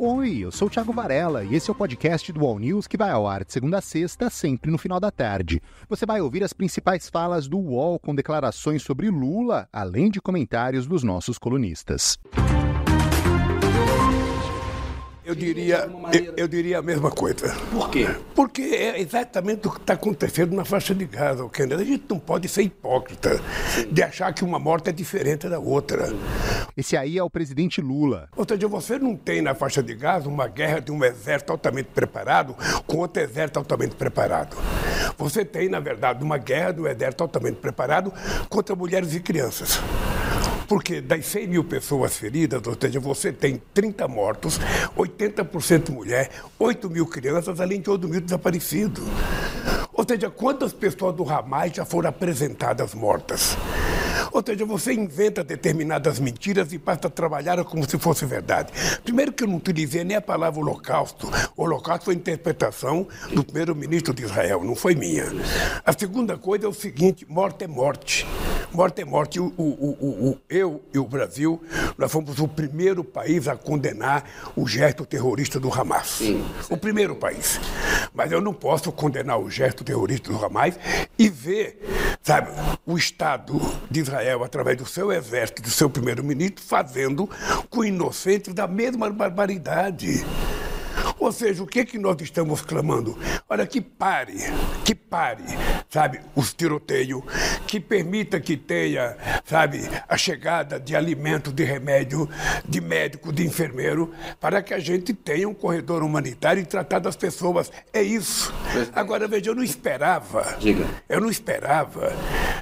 Oi, eu sou o Thiago Varela e esse é o podcast do All News que vai ao ar de segunda a sexta, sempre no final da tarde. Você vai ouvir as principais falas do UOL com declarações sobre Lula, além de comentários dos nossos colunistas. Eu diria, eu, eu, diria a mesma coisa. Por quê? Porque é exatamente o que está acontecendo na faixa de Gaza, Kennedy. A gente não pode ser hipócrita de achar que uma morte é diferente da outra. Esse aí é o presidente Lula. Ou seja, você não tem na faixa de Gaza uma guerra de um exército altamente preparado com outro exército altamente preparado. Você tem, na verdade, uma guerra do exército altamente preparado contra mulheres e crianças. Porque das 100 mil pessoas feridas, ou seja, você tem 30 mortos, 80% mulher, 8 mil crianças, além de 8 mil desaparecidos. Ou seja, quantas pessoas do Hamas já foram apresentadas mortas? Ou seja, você inventa determinadas mentiras e passa a trabalhar como se fosse verdade. Primeiro que eu não utilizei nem a palavra holocausto. O holocausto foi interpretação do primeiro-ministro de Israel, não foi minha. A segunda coisa é o seguinte, morte é morte. Morte é morte. O, o, o, o, eu e o Brasil, nós fomos o primeiro país a condenar o gesto terrorista do Hamas. Sim. O primeiro país. Mas eu não posso condenar o gesto terrorista do Hamas e ver, sabe, o Estado de Israel, através do seu exército, do seu primeiro-ministro, fazendo com inocentes da mesma barbaridade. Ou seja, o que, é que nós estamos clamando? Olha, que pare, que pare, sabe, os tiroteios, que permita que tenha, sabe, a chegada de alimento, de remédio, de médico, de enfermeiro, para que a gente tenha um corredor humanitário e tratar das pessoas. É isso. Agora, veja, eu não esperava, Diga. eu não esperava,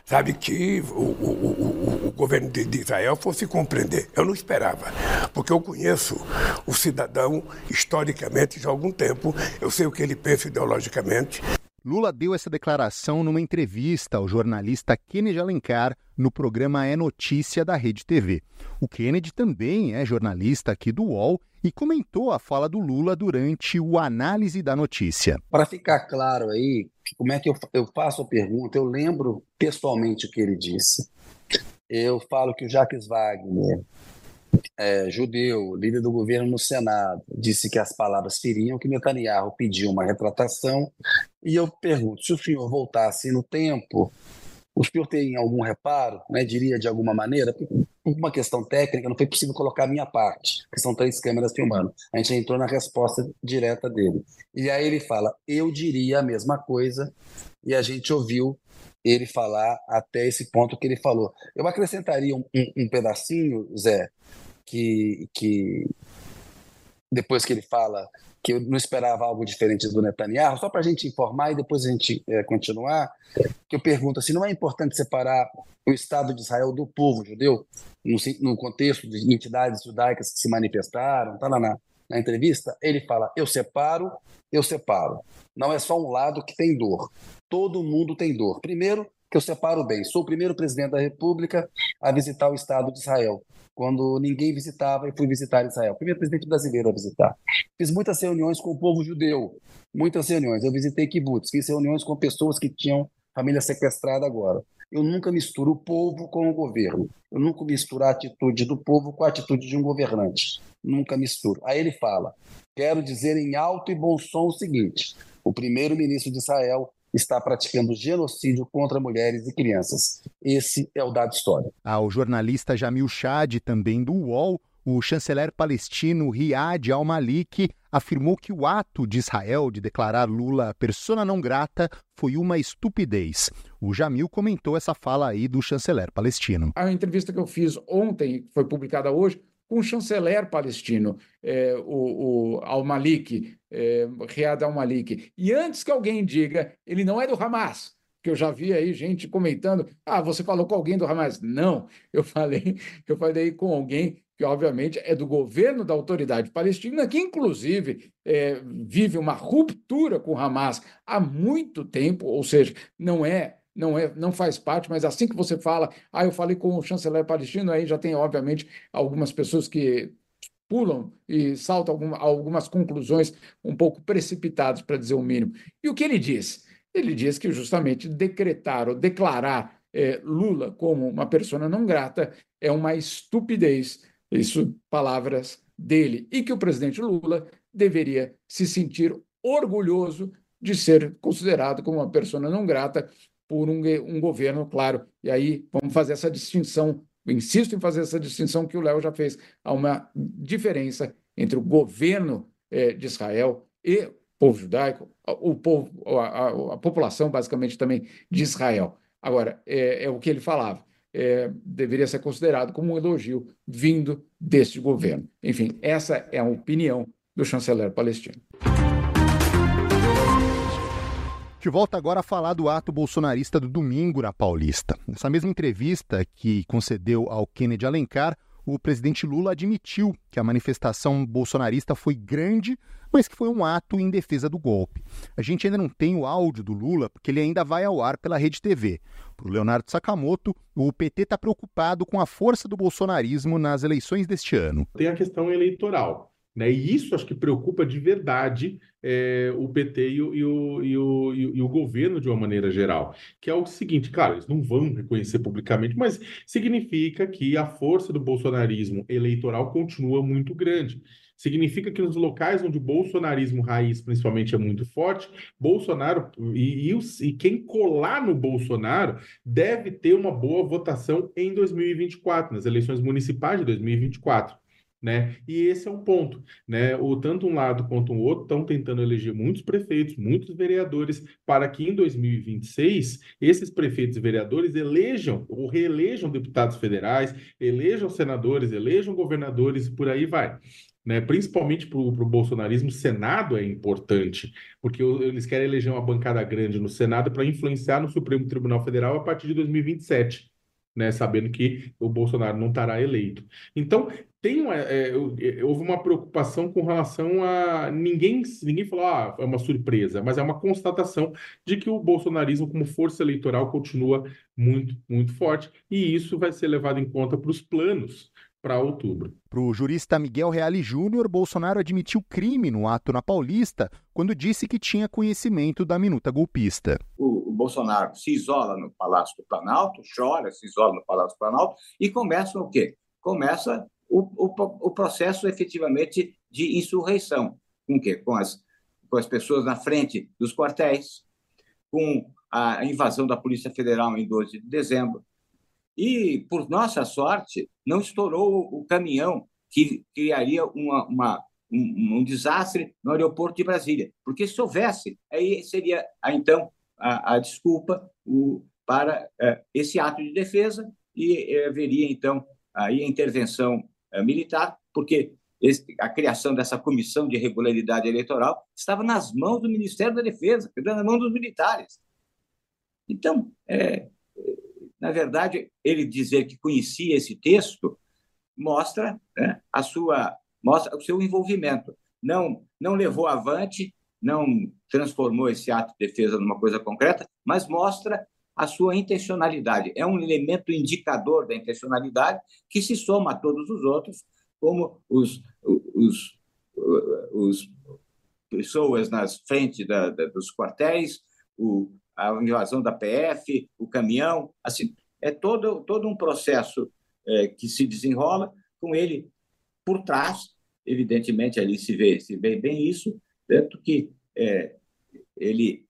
sabe, que o, o, o, o governo de, de Israel fosse compreender. Eu não esperava, porque eu conheço o cidadão historicamente já há algum tempo. Eu sei o que ele pensa ideologicamente. Lula deu essa declaração numa entrevista ao jornalista Kennedy Alencar no programa É Notícia da Rede TV. O Kennedy também é jornalista aqui do UOL e comentou a fala do Lula durante o análise da notícia. Para ficar claro aí, como é que eu, eu faço a pergunta, eu lembro pessoalmente o que ele disse. Eu falo que o Jacques Wagner é, judeu, líder do governo no Senado, disse que as palavras feriam, que Netanyahu pediu uma retratação. E eu pergunto: se o senhor voltasse no tempo, o senhor tem algum reparo, né, diria de alguma maneira? Por uma questão técnica, não foi possível colocar a minha parte, que são três câmeras filmando. A gente entrou na resposta direta dele. E aí ele fala: eu diria a mesma coisa, e a gente ouviu ele falar até esse ponto que ele falou. Eu acrescentaria um, um, um pedacinho, Zé, que, que depois que ele fala que eu não esperava algo diferente do Netanyahu, só para a gente informar e depois a gente é, continuar, que eu pergunto assim, não é importante separar o Estado de Israel do povo judeu, no, no contexto de entidades judaicas que se manifestaram, tá lá na, na entrevista, ele fala, eu separo, eu separo. Não é só um lado que tem dor, todo mundo tem dor. Primeiro, que eu separo bem, sou o primeiro presidente da República a visitar o Estado de Israel quando ninguém visitava, e fui visitar Israel. Primeiro presidente brasileiro a visitar. Fiz muitas reuniões com o povo judeu, muitas reuniões. Eu visitei kibbutz, fiz reuniões com pessoas que tinham família sequestrada agora. Eu nunca misturo o povo com o governo. Eu nunca misturo a atitude do povo com a atitude de um governante. Nunca misturo. Aí ele fala: quero dizer em alto e bom som o seguinte: o primeiro-ministro de Israel está praticando genocídio contra mulheres e crianças. Esse é o dado histórico. Ah, o jornalista Jamil Chad, também do UOL, o chanceler palestino Riyad al-Maliki afirmou que o ato de Israel de declarar Lula persona não grata foi uma estupidez. O Jamil comentou essa fala aí do chanceler palestino. A entrevista que eu fiz ontem, que foi publicada hoje, com o chanceler palestino, é, o, o Al-Malik, é, Riyad Al-Malik. E antes que alguém diga, ele não é do Hamas, que eu já vi aí gente comentando, ah, você falou com alguém do Hamas. Não, eu falei, eu falei com alguém que obviamente é do governo da autoridade palestina, que inclusive é, vive uma ruptura com o Hamas há muito tempo, ou seja, não é não, é, não faz parte, mas assim que você fala, ah, eu falei com o chanceler palestino, aí já tem, obviamente, algumas pessoas que pulam e saltam alguma, algumas conclusões um pouco precipitadas, para dizer o mínimo. E o que ele diz? Ele diz que justamente decretar ou declarar é, Lula como uma pessoa não grata é uma estupidez. Isso, palavras dele e que o presidente Lula deveria se sentir orgulhoso de ser considerado como uma pessoa não grata por um, um governo, claro. E aí vamos fazer essa distinção. insisto em fazer essa distinção que o Léo já fez. Há uma diferença entre o governo eh, de Israel e o povo judaico, o povo, a, a, a população basicamente também de Israel. Agora, é, é o que ele falava. É, deveria ser considerado como um elogio vindo deste governo. Enfim, essa é a opinião do chanceler palestino. De volta agora a falar do ato bolsonarista do domingo na Paulista. Nessa mesma entrevista que concedeu ao Kennedy Alencar, o presidente Lula admitiu que a manifestação bolsonarista foi grande, mas que foi um ato em defesa do golpe. A gente ainda não tem o áudio do Lula, porque ele ainda vai ao ar pela Rede TV. Para o Leonardo Sakamoto, o PT está preocupado com a força do bolsonarismo nas eleições deste ano. Tem a questão eleitoral. Né? E isso acho que preocupa de verdade é, o PT e o, e, o, e, o, e o governo de uma maneira geral. Que é o seguinte, claro, eles não vão reconhecer publicamente, mas significa que a força do bolsonarismo eleitoral continua muito grande. Significa que nos locais onde o bolsonarismo raiz, principalmente, é muito forte, Bolsonaro e, e, e quem colar no Bolsonaro deve ter uma boa votação em 2024, nas eleições municipais de 2024 né? E esse é um ponto, né? O tanto um lado quanto o outro estão tentando eleger muitos prefeitos, muitos vereadores, para que em 2026 esses prefeitos e vereadores elejam ou reelejam deputados federais, elejam senadores, elejam governadores e por aí vai. Né, principalmente para o bolsonarismo, o Senado é importante, porque eles querem eleger uma bancada grande no Senado para influenciar no Supremo Tribunal Federal a partir de 2027. Né, sabendo que o Bolsonaro não estará eleito. Então, tem uma, é, é, houve uma preocupação com relação a ninguém ninguém falou ah, é uma surpresa, mas é uma constatação de que o bolsonarismo como força eleitoral continua muito muito forte e isso vai ser levado em conta para os planos para outubro. Para o jurista Miguel Reale Júnior, Bolsonaro admitiu crime no ato na Paulista quando disse que tinha conhecimento da minuta golpista. O, o Bolsonaro se isola no Palácio do Planalto, chora, se isola no Palácio do Planalto e começa o quê? Começa o, o, o processo efetivamente de insurreição. Com o quê? Com as, com as pessoas na frente dos quartéis, com a invasão da Polícia Federal em 12 de dezembro. E, por nossa sorte, não estourou o caminhão que criaria uma, uma um, um, desastre no aeroporto de Brasília. Porque se houvesse, aí seria, então, a, a desculpa o, para é, esse ato de defesa e é, haveria, então, aí a intervenção eh, militar, porque a criação dessa comissão de regularidade eleitoral estava nas mãos do Ministério da Defesa, nas mãos dos militares. Então, é, na verdade, ele dizer que conhecia esse texto mostra né, a sua mostra o seu envolvimento. Não não levou avante, não transformou esse ato de defesa numa coisa concreta, mas mostra a sua intencionalidade. É um elemento indicador da intencionalidade que se soma a todos os outros, como os, os, os pessoas nas frentes da, da, dos quartéis, o, a invasão da PF, o caminhão, assim, é todo, todo um processo é, que se desenrola com ele por trás, evidentemente ali se vê, se vê bem isso, tanto que é, ele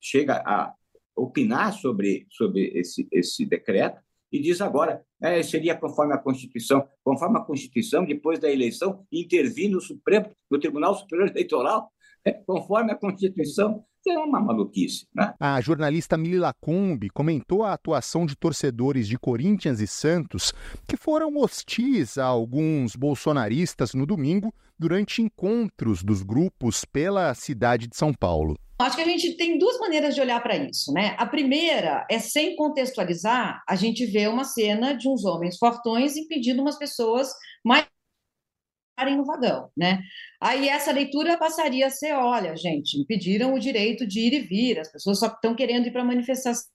chega a opinar sobre, sobre esse, esse decreto e diz agora é, seria conforme a Constituição, conforme a Constituição, depois da eleição, intervir no Supremo, no Tribunal Superior Eleitoral, é, conforme a Constituição, é uma maluquice. Né? A jornalista Mili Lacombe comentou a atuação de torcedores de Corinthians e Santos que foram hostis a alguns bolsonaristas no domingo durante encontros dos grupos pela cidade de São Paulo. Acho que a gente tem duas maneiras de olhar para isso, né? A primeira é sem contextualizar, a gente vê uma cena de uns homens fortões impedindo umas pessoas mais no vagão, né? Aí essa leitura passaria a ser, olha, gente, impediram o direito de ir e vir, as pessoas só estão querendo ir para a manifestação.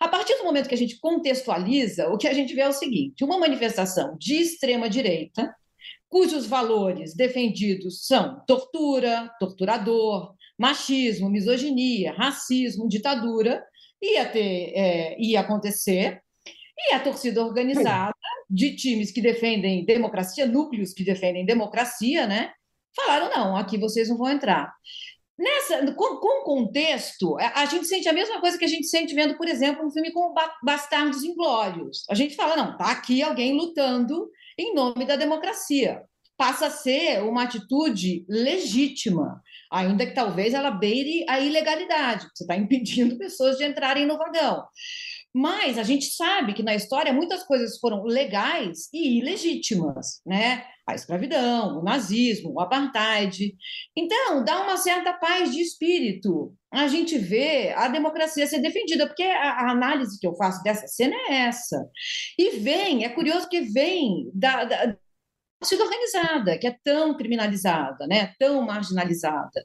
A partir do momento que a gente contextualiza, o que a gente vê é o seguinte: uma manifestação de extrema direita, cujos valores defendidos são tortura, torturador, machismo, misoginia, racismo, ditadura, ia ter, é, ia acontecer, e a torcida organizada de times que defendem democracia, núcleos que defendem democracia, né? Falaram, não, aqui vocês não vão entrar. Nessa, com, com contexto, a, gente sente a mesma coisa que a gente sente vendo, por exemplo, um filme como Bastardos Inglórios. A gente fala, não, tá aqui alguém lutando em nome da democracia. Passa a ser uma atitude legítima, ainda que talvez ela beire a ilegalidade. Você está impedindo pessoas de entrarem no vagão. Mas a gente sabe que na história muitas coisas foram legais e ilegítimas, né? A escravidão, o nazismo, o apartheid. Então, dá uma certa paz de espírito a gente vê a democracia ser defendida, porque a, análise que eu faço dessa cena é essa. E vem, é curioso que vem da, da organizada, que é tão criminalizada, né? tão marginalizada.